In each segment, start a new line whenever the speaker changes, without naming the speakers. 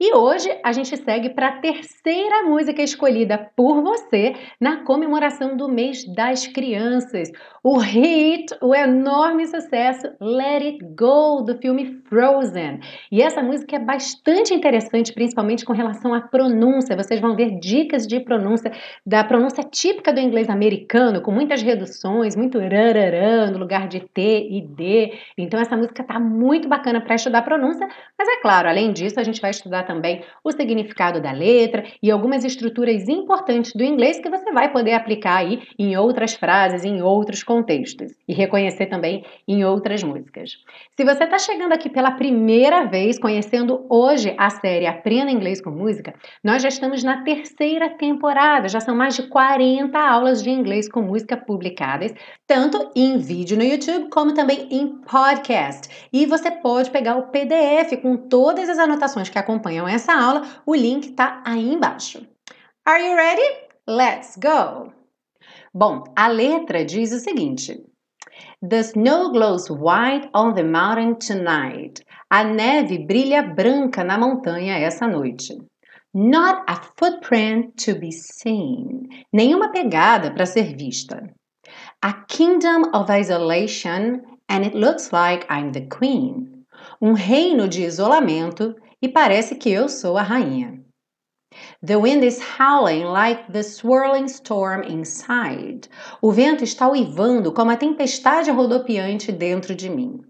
E hoje a gente segue para a terceira música escolhida por você na comemoração do mês das crianças. O hit, o enorme sucesso Let It Go do filme Frozen. E essa música é bastante interessante, principalmente com relação à pronúncia. Vocês vão ver dicas de pronúncia da pronúncia típica do inglês americano, com muitas reduções, muito rararã no lugar de T e D. Então essa música tá muito bacana para estudar pronúncia, mas é claro, além disso, a gente vai estudar também o significado da letra e algumas estruturas importantes do inglês que você vai poder aplicar aí em outras frases, em outros contextos e reconhecer também em outras músicas. Se você está chegando aqui pela primeira vez, conhecendo hoje a série Aprenda Inglês com Música, nós já estamos na terceira temporada, já são mais de 40 aulas de inglês com música publicadas, tanto em vídeo no YouTube como também em podcast. E você pode pegar o PDF com todas as anotações que acompanham essa aula, o link está aí embaixo. Are you ready? Let's go! Bom, a letra diz o seguinte: The snow glows white on the mountain tonight. A neve brilha branca na montanha essa noite. Not a footprint to be seen. Nenhuma pegada para ser vista. A kingdom of isolation and it looks like I'm the queen. Um reino de isolamento e parece que eu sou a rainha. The wind is howling like the swirling storm inside. O vento está uivando como a tempestade rodopiante dentro de mim.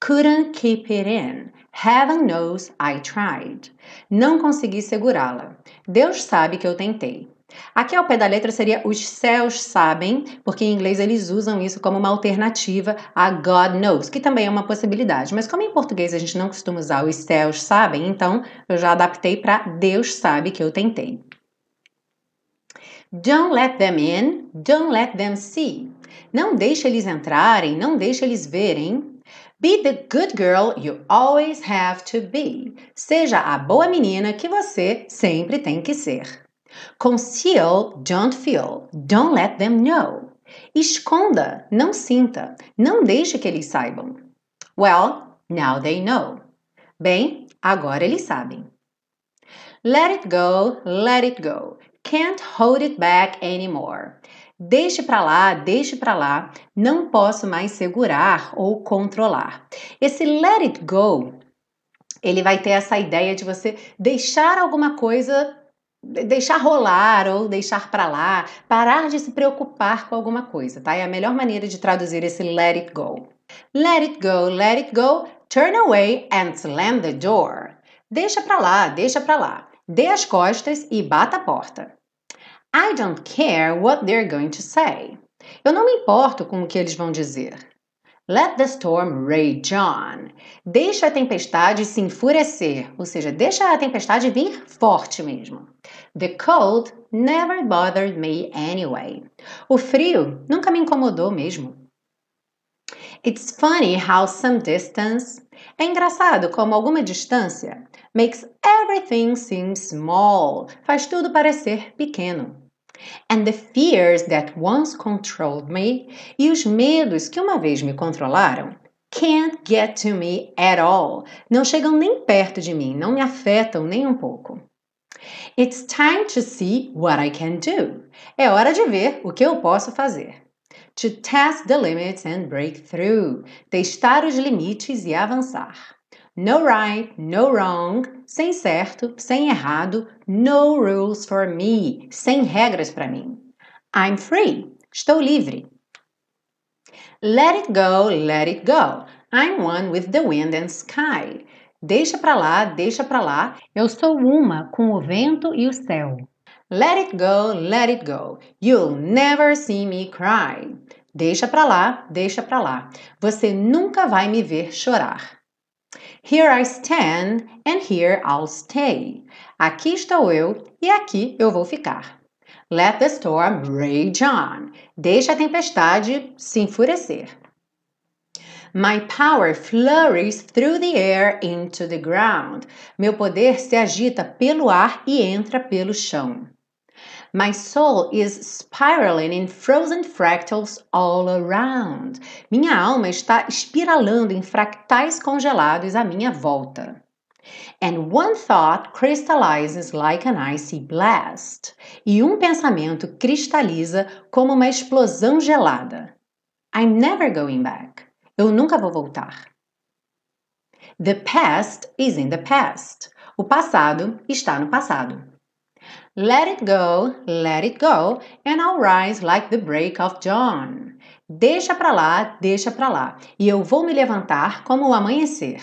Couldn't keep it in. Heaven knows I tried. Não consegui segurá-la. Deus sabe que eu tentei. Aqui ao pé da letra seria os céus sabem, porque em inglês eles usam isso como uma alternativa a God knows, que também é uma possibilidade. Mas como em português a gente não costuma usar os céus sabem, então eu já adaptei para Deus sabe que eu tentei. Don't let them in, don't let them see. Não deixe eles entrarem, não deixe eles verem. Be the good girl you always have to be. Seja a boa menina que você sempre tem que ser. Conceal, don't feel. Don't let them know. Esconda, não sinta. Não deixe que eles saibam. Well, now they know. Bem, agora eles sabem. Let it go, let it go. Can't hold it back anymore. Deixe para lá, deixe para lá. Não posso mais segurar ou controlar. Esse let it go, ele vai ter essa ideia de você deixar alguma coisa deixar rolar ou deixar para lá, parar de se preocupar com alguma coisa, tá? É a melhor maneira de traduzir esse let it go. Let it go, let it go, turn away and slam the door. Deixa para lá, deixa para lá. Dê as costas e bata a porta. I don't care what they're going to say. Eu não me importo com o que eles vão dizer. Let the storm rage on. Deixa a tempestade se enfurecer, ou seja, deixa a tempestade vir forte mesmo. The cold never bothered me anyway. O frio nunca me incomodou mesmo. It's funny how some distance. É engraçado como alguma distância makes everything seem small. Faz tudo parecer pequeno. And the fears that once controlled me, e os medos que uma vez me controlaram, can't get to me at all. Não chegam nem perto de mim, não me afetam nem um pouco. It's time to see what I can do. É hora de ver o que eu posso fazer. To test the limits and break through. Testar os limites e avançar. No right, no wrong, sem certo, sem errado, no rules for me, sem regras para mim. I'm free, estou livre. Let it go, let it go. I'm one with the wind and sky. Deixa para lá, deixa para lá. Eu sou uma com o vento e o céu. Let it go, let it go. You'll never see me cry. Deixa para lá, deixa para lá. Você nunca vai me ver chorar. Here I stand and here I'll stay. Aqui estou eu e aqui eu vou ficar. Let the storm rage on. Deixa a tempestade se enfurecer. My power flurries through the air into the ground. Meu poder se agita pelo ar e entra pelo chão. My soul is spiraling in frozen fractals all around. Minha alma está espiralando em fractais congelados à minha volta. And one thought crystallizes like an icy blast. E um pensamento cristaliza como uma explosão gelada. I'm never going back. Eu nunca vou voltar. The past is in the past. O passado está no passado. Let it go, let it go, and I'll rise like the break of dawn. Deixa pra lá, deixa pra lá, e eu vou me levantar como o amanhecer.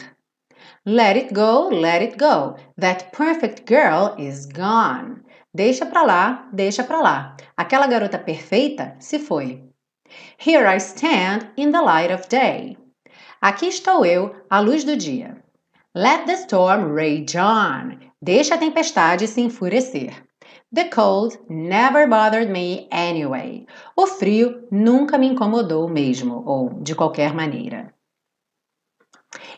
Let it go, let it go. That perfect girl is gone. Deixa pra lá, deixa pra lá. Aquela garota perfeita se foi. Here I stand in the light of day. Aqui estou eu, à luz do dia. Let the storm rage on. Deixa a tempestade se enfurecer. The cold never bothered me anyway. O frio nunca me incomodou mesmo, ou de qualquer maneira.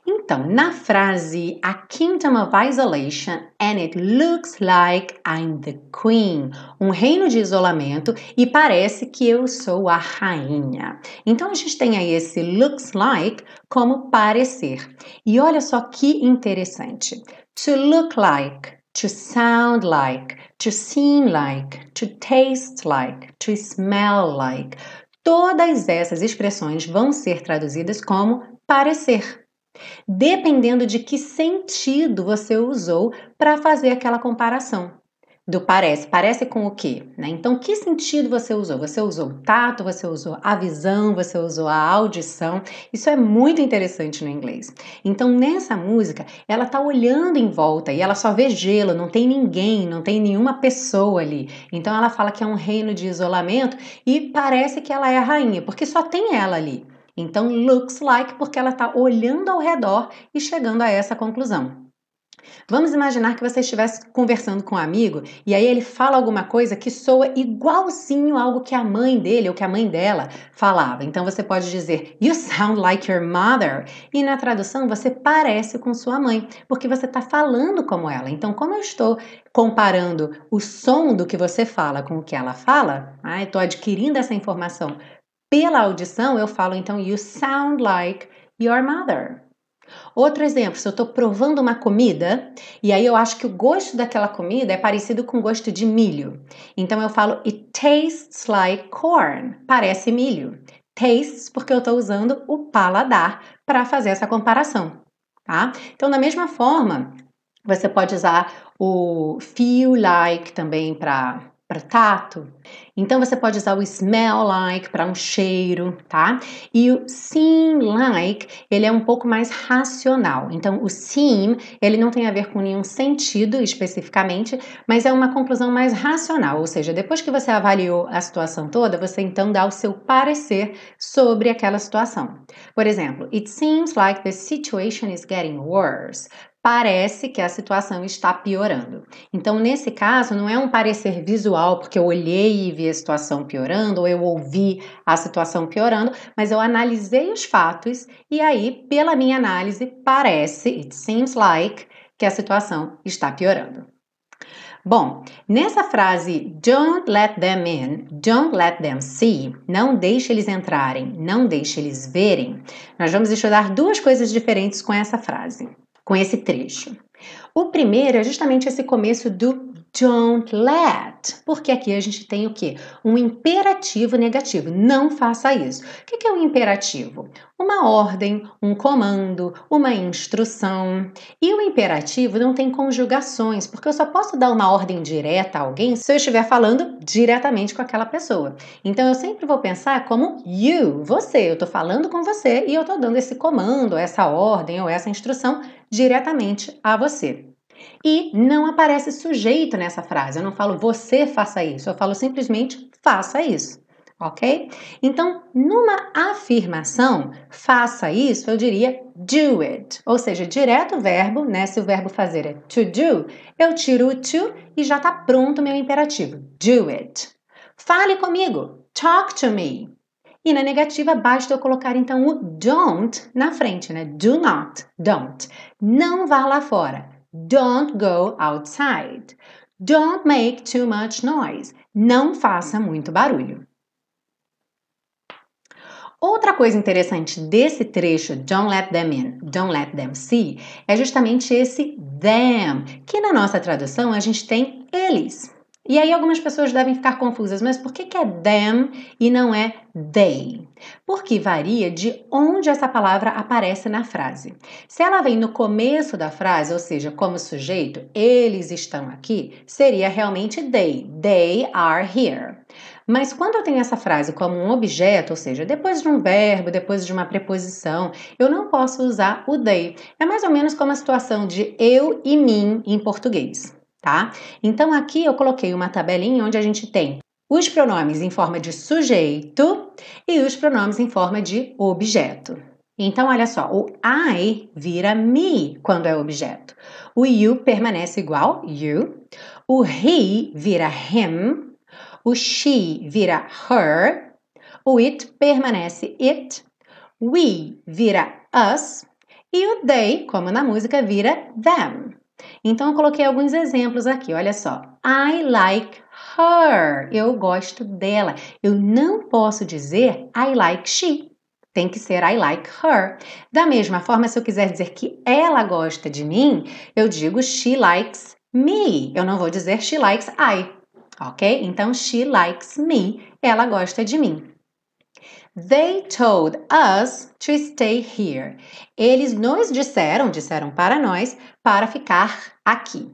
Então, na frase A Kingdom of Isolation and it looks like I'm the queen, um reino de isolamento e parece que eu sou a rainha. Então a gente tem aí esse looks like como parecer. E olha só que interessante. To look like to sound like, to seem like, to taste like, to smell like. Todas essas expressões vão ser traduzidas como parecer, dependendo de que sentido você usou para fazer aquela comparação do parece. Parece com o quê? Né? Então, que sentido você usou? Você usou o tato, você usou a visão, você usou a audição. Isso é muito interessante no inglês. Então, nessa música, ela tá olhando em volta e ela só vê gelo, não tem ninguém, não tem nenhuma pessoa ali. Então, ela fala que é um reino de isolamento e parece que ela é a rainha, porque só tem ela ali. Então, looks like porque ela está olhando ao redor e chegando a essa conclusão. Vamos imaginar que você estivesse conversando com um amigo e aí ele fala alguma coisa que soa igualzinho algo que a mãe dele ou que a mãe dela falava. Então você pode dizer You sound like your mother. E na tradução você parece com sua mãe, porque você está falando como ela. Então, como eu estou comparando o som do que você fala com o que ela fala, ah, estou adquirindo essa informação pela audição, eu falo então You sound like your mother. Outro exemplo, se eu estou provando uma comida e aí eu acho que o gosto daquela comida é parecido com o gosto de milho. Então eu falo It tastes like corn. Parece milho. Tastes porque eu estou usando o paladar para fazer essa comparação. Tá? Então, da mesma forma, você pode usar o feel like também para para tato. Então você pode usar o smell like para um cheiro, tá? E o seem like, ele é um pouco mais racional. Então o seem, ele não tem a ver com nenhum sentido especificamente, mas é uma conclusão mais racional, ou seja, depois que você avaliou a situação toda, você então dá o seu parecer sobre aquela situação. Por exemplo, it seems like the situation is getting worse parece que a situação está piorando. Então, nesse caso, não é um parecer visual, porque eu olhei e vi a situação piorando, ou eu ouvi a situação piorando, mas eu analisei os fatos e aí, pela minha análise, parece, it seems like, que a situação está piorando. Bom, nessa frase don't let them in, don't let them see, não deixe eles entrarem, não deixe eles verem, nós vamos estudar duas coisas diferentes com essa frase com esse trecho. O primeiro é justamente esse começo do don't let, porque aqui a gente tem o que? Um imperativo negativo. Não faça isso. O que é um imperativo? Uma ordem, um comando, uma instrução. E o imperativo não tem conjugações, porque eu só posso dar uma ordem direta a alguém se eu estiver falando diretamente com aquela pessoa. Então eu sempre vou pensar como you, você. Eu estou falando com você e eu estou dando esse comando, essa ordem ou essa instrução diretamente a você. E não aparece sujeito nessa frase. Eu não falo você faça isso, eu falo simplesmente faça isso. Ok? Então, numa afirmação, faça isso, eu diria do it. Ou seja, direto o verbo, né? Se o verbo fazer é to do, eu tiro o to e já está pronto o meu imperativo. Do it. Fale comigo. Talk to me. E na negativa, basta eu colocar então o don't na frente, né? Do not, don't. Não vá lá fora. Don't go outside. Don't make too much noise. Não faça muito barulho. Outra coisa interessante desse trecho, don't let them in, don't let them see, é justamente esse them, que na nossa tradução a gente tem eles. E aí algumas pessoas devem ficar confusas, mas por que, que é them e não é they? Porque varia de onde essa palavra aparece na frase. Se ela vem no começo da frase, ou seja, como sujeito, eles estão aqui, seria realmente they. They are here. Mas quando eu tenho essa frase como um objeto, ou seja, depois de um verbo, depois de uma preposição, eu não posso usar o they. É mais ou menos como a situação de eu e mim em português, tá? Então aqui eu coloquei uma tabelinha onde a gente tem os pronomes em forma de sujeito e os pronomes em forma de objeto. Então, olha só, o I vira me quando é objeto. O you permanece igual, you. O he vira him o she vira her, o it permanece it, we vira us e o they, como na música, vira them. Então eu coloquei alguns exemplos aqui, olha só. I like her. Eu gosto dela. Eu não posso dizer I like she. Tem que ser I like her. Da mesma forma, se eu quiser dizer que ela gosta de mim, eu digo she likes me. Eu não vou dizer she likes I ok? Então, she likes me. Ela gosta de mim. They told us to stay here. Eles nos disseram, disseram para nós, para ficar aqui.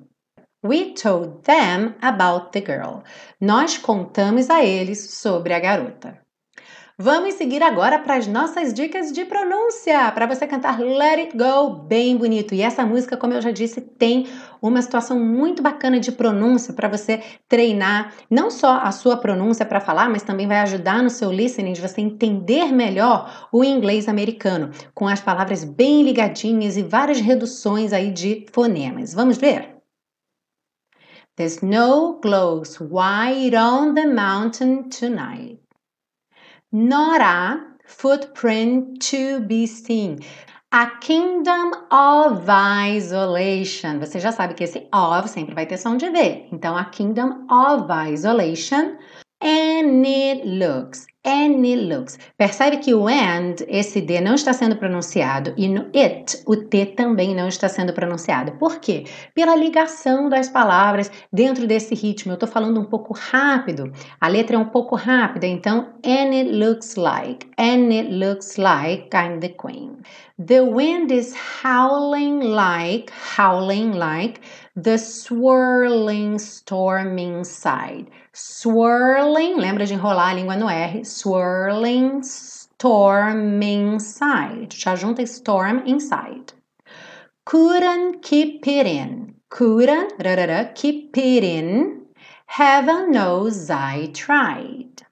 We told them about the girl. Nós contamos a eles sobre a garota. Vamos seguir agora para as nossas dicas de pronúncia, para você cantar Let It Go bem bonito. E essa música, como eu já disse, tem uma situação muito bacana de pronúncia para você treinar não só a sua pronúncia para falar, mas também vai ajudar no seu listening de você entender melhor o inglês americano, com as palavras bem ligadinhas e várias reduções aí de fonemas. Vamos ver? The snow glows white on the mountain tonight. Not a footprint to be seen. A kingdom of isolation. Você já sabe que esse of sempre vai ter som de V. Então, a kingdom of isolation. And it looks it looks. Percebe que o and, esse D não está sendo pronunciado e no it, o T também não está sendo pronunciado. Por quê? Pela ligação das palavras dentro desse ritmo. Eu estou falando um pouco rápido, a letra é um pouco rápida, então it looks like, it looks like I'm the queen. The wind is howling like, howling like the swirling storm inside. Swirling, lembra de enrolar a língua no R? Swirling storm inside. Já junta storm inside. Couldn't keep it in. Couldn't, keep it in. Heaven knows I tried.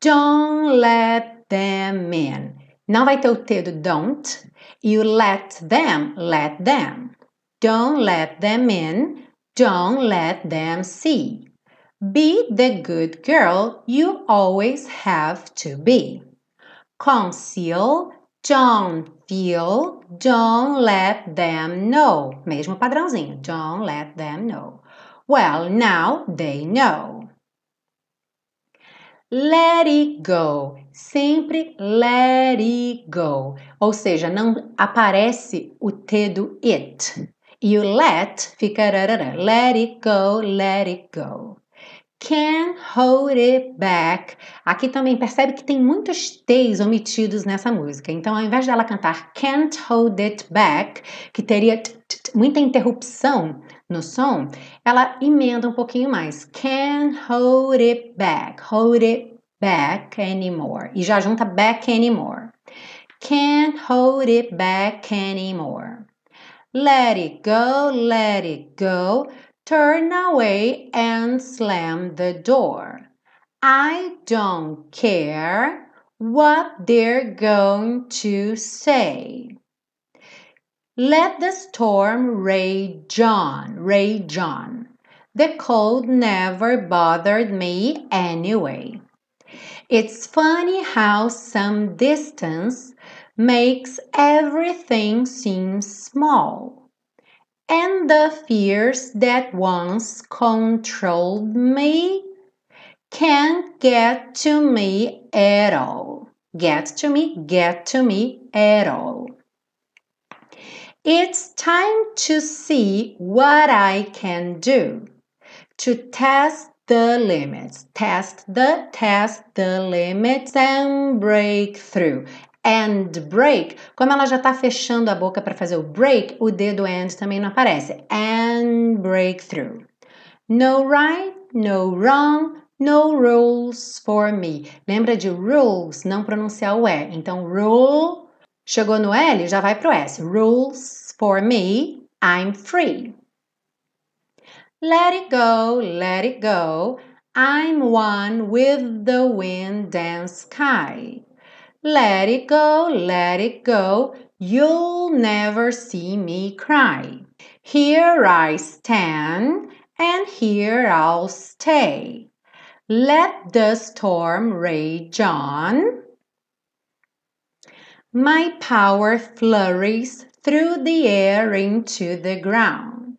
Don't let them in. Não vai ter o T do don't. E o let them, let them. Don't let them in. Don't let them see. Be the good girl you always have to be. Conceal, don't feel, don't let them know. Mesmo padrãozinho. Don't let them know. Well, now they know. Let it go. Sempre let it go. Ou seja, não aparece o T do it. E o let fica rarara. Let it go, let it go. Can't hold it back. Aqui também percebe que tem muitos T's omitidos nessa música. Então, ao invés dela cantar Can't hold it back, que teria muita interrupção no som, ela emenda um pouquinho mais. Can't hold it back. Hold it back anymore. E já junta back anymore. Can't hold it back anymore. Let it go, let it go. Turn away and slam the door. I don't care what they're going to say. Let the storm rage on, rage on. The cold never bothered me anyway. It's funny how some distance makes everything seem small. And the fears that once controlled me can't get to me at all. Get to me, get to me at all. It's time to see what I can do to test the limits. Test the, test the limits and break through. And break, como ela já está fechando a boca para fazer o break, o dedo and também não aparece. And break through. No right, no wrong, no rules for me. Lembra de rules, não pronunciar o E. Então, rule Chegou no L, já vai pro S. Rules for me, I'm free. Let it go, let it go. I'm one with the wind and sky. Let it go, let it go. You'll never see me cry. Here I stand, and here I'll stay. Let the storm rage on. My power flurries through the air into the ground.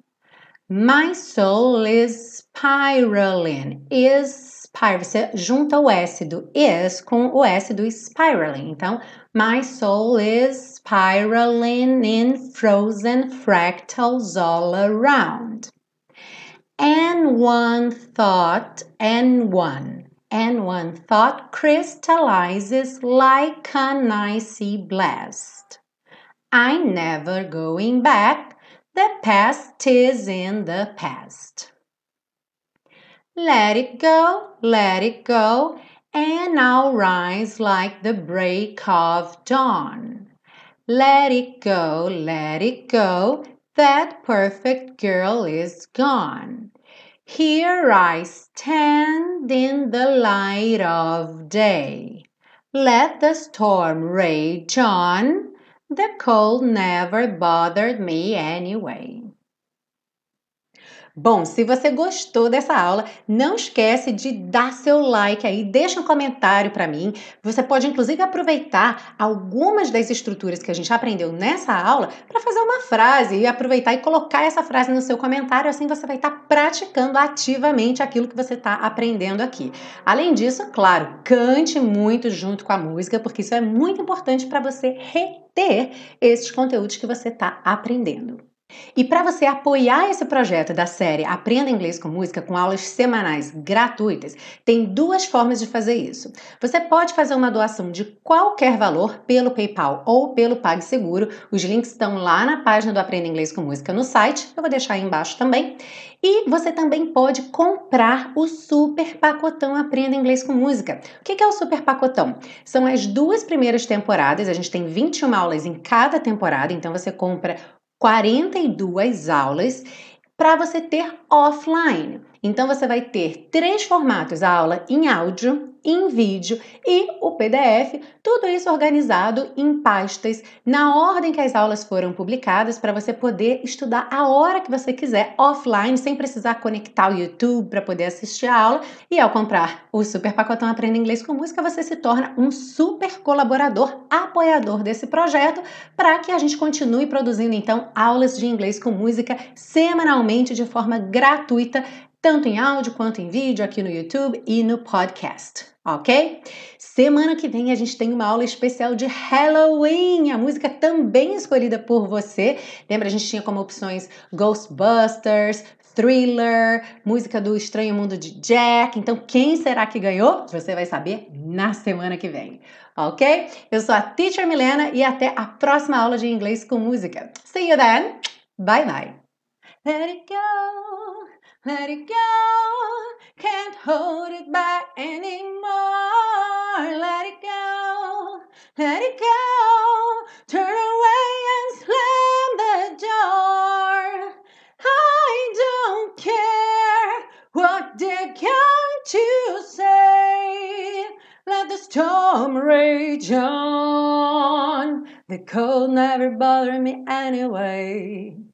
My soul is spiraling. Is Você junta o S do is com o S do spiraling. Então, my soul is spiraling in frozen fractals all around. And one thought and one and one thought crystallizes like an icy blast. I'm never going back, the past is in the past. Let it go, let it go, and I'll rise like the break of dawn. Let it go, let it go, that perfect girl is gone. Here I stand in the light of day. Let the storm rage on. The cold never bothered me anyway. Bom, se você gostou dessa aula, não esquece de dar seu like aí, deixa um comentário para mim. Você pode inclusive aproveitar algumas das estruturas que a gente aprendeu nessa aula para fazer uma frase e aproveitar e colocar essa frase no seu comentário, assim você vai estar tá praticando ativamente aquilo que você está aprendendo aqui. Além disso, claro, cante muito junto com a música, porque isso é muito importante para você reter esses conteúdos que você está aprendendo. E para você apoiar esse projeto da série Aprenda Inglês com Música com aulas semanais gratuitas, tem duas formas de fazer isso. Você pode fazer uma doação de qualquer valor pelo PayPal ou pelo PagSeguro. Os links estão lá na página do Aprenda Inglês com Música no site. Eu vou deixar aí embaixo também. E você também pode comprar o super pacotão Aprenda Inglês com Música. O que é o super pacotão? São as duas primeiras temporadas, a gente tem 21 aulas em cada temporada, então você compra 42 aulas para você ter offline. Então você vai ter três formatos: a aula em áudio, em vídeo e o PDF, tudo isso organizado em pastas na ordem que as aulas foram publicadas para você poder estudar a hora que você quiser offline, sem precisar conectar o YouTube para poder assistir a aula. E ao comprar o Super Pacotão Aprenda Inglês com Música, você se torna um super colaborador, apoiador desse projeto, para que a gente continue produzindo então aulas de inglês com música semanalmente de forma gratuita tanto em áudio quanto em vídeo aqui no YouTube e no podcast, ok? Semana que vem a gente tem uma aula especial de Halloween, a música também escolhida por você. Lembra, a gente tinha como opções Ghostbusters, Thriller, música do Estranho Mundo de Jack. Então, quem será que ganhou? Você vai saber na semana que vem, ok? Eu sou a Teacher Milena e até a próxima aula de inglês com música. See you then. Bye bye. Let it go. Let it go, can't hold it back anymore. Let it go, let it go. Turn away and slam the door. I don't care what they're going to say. Let the storm rage on. The cold never bothered me anyway.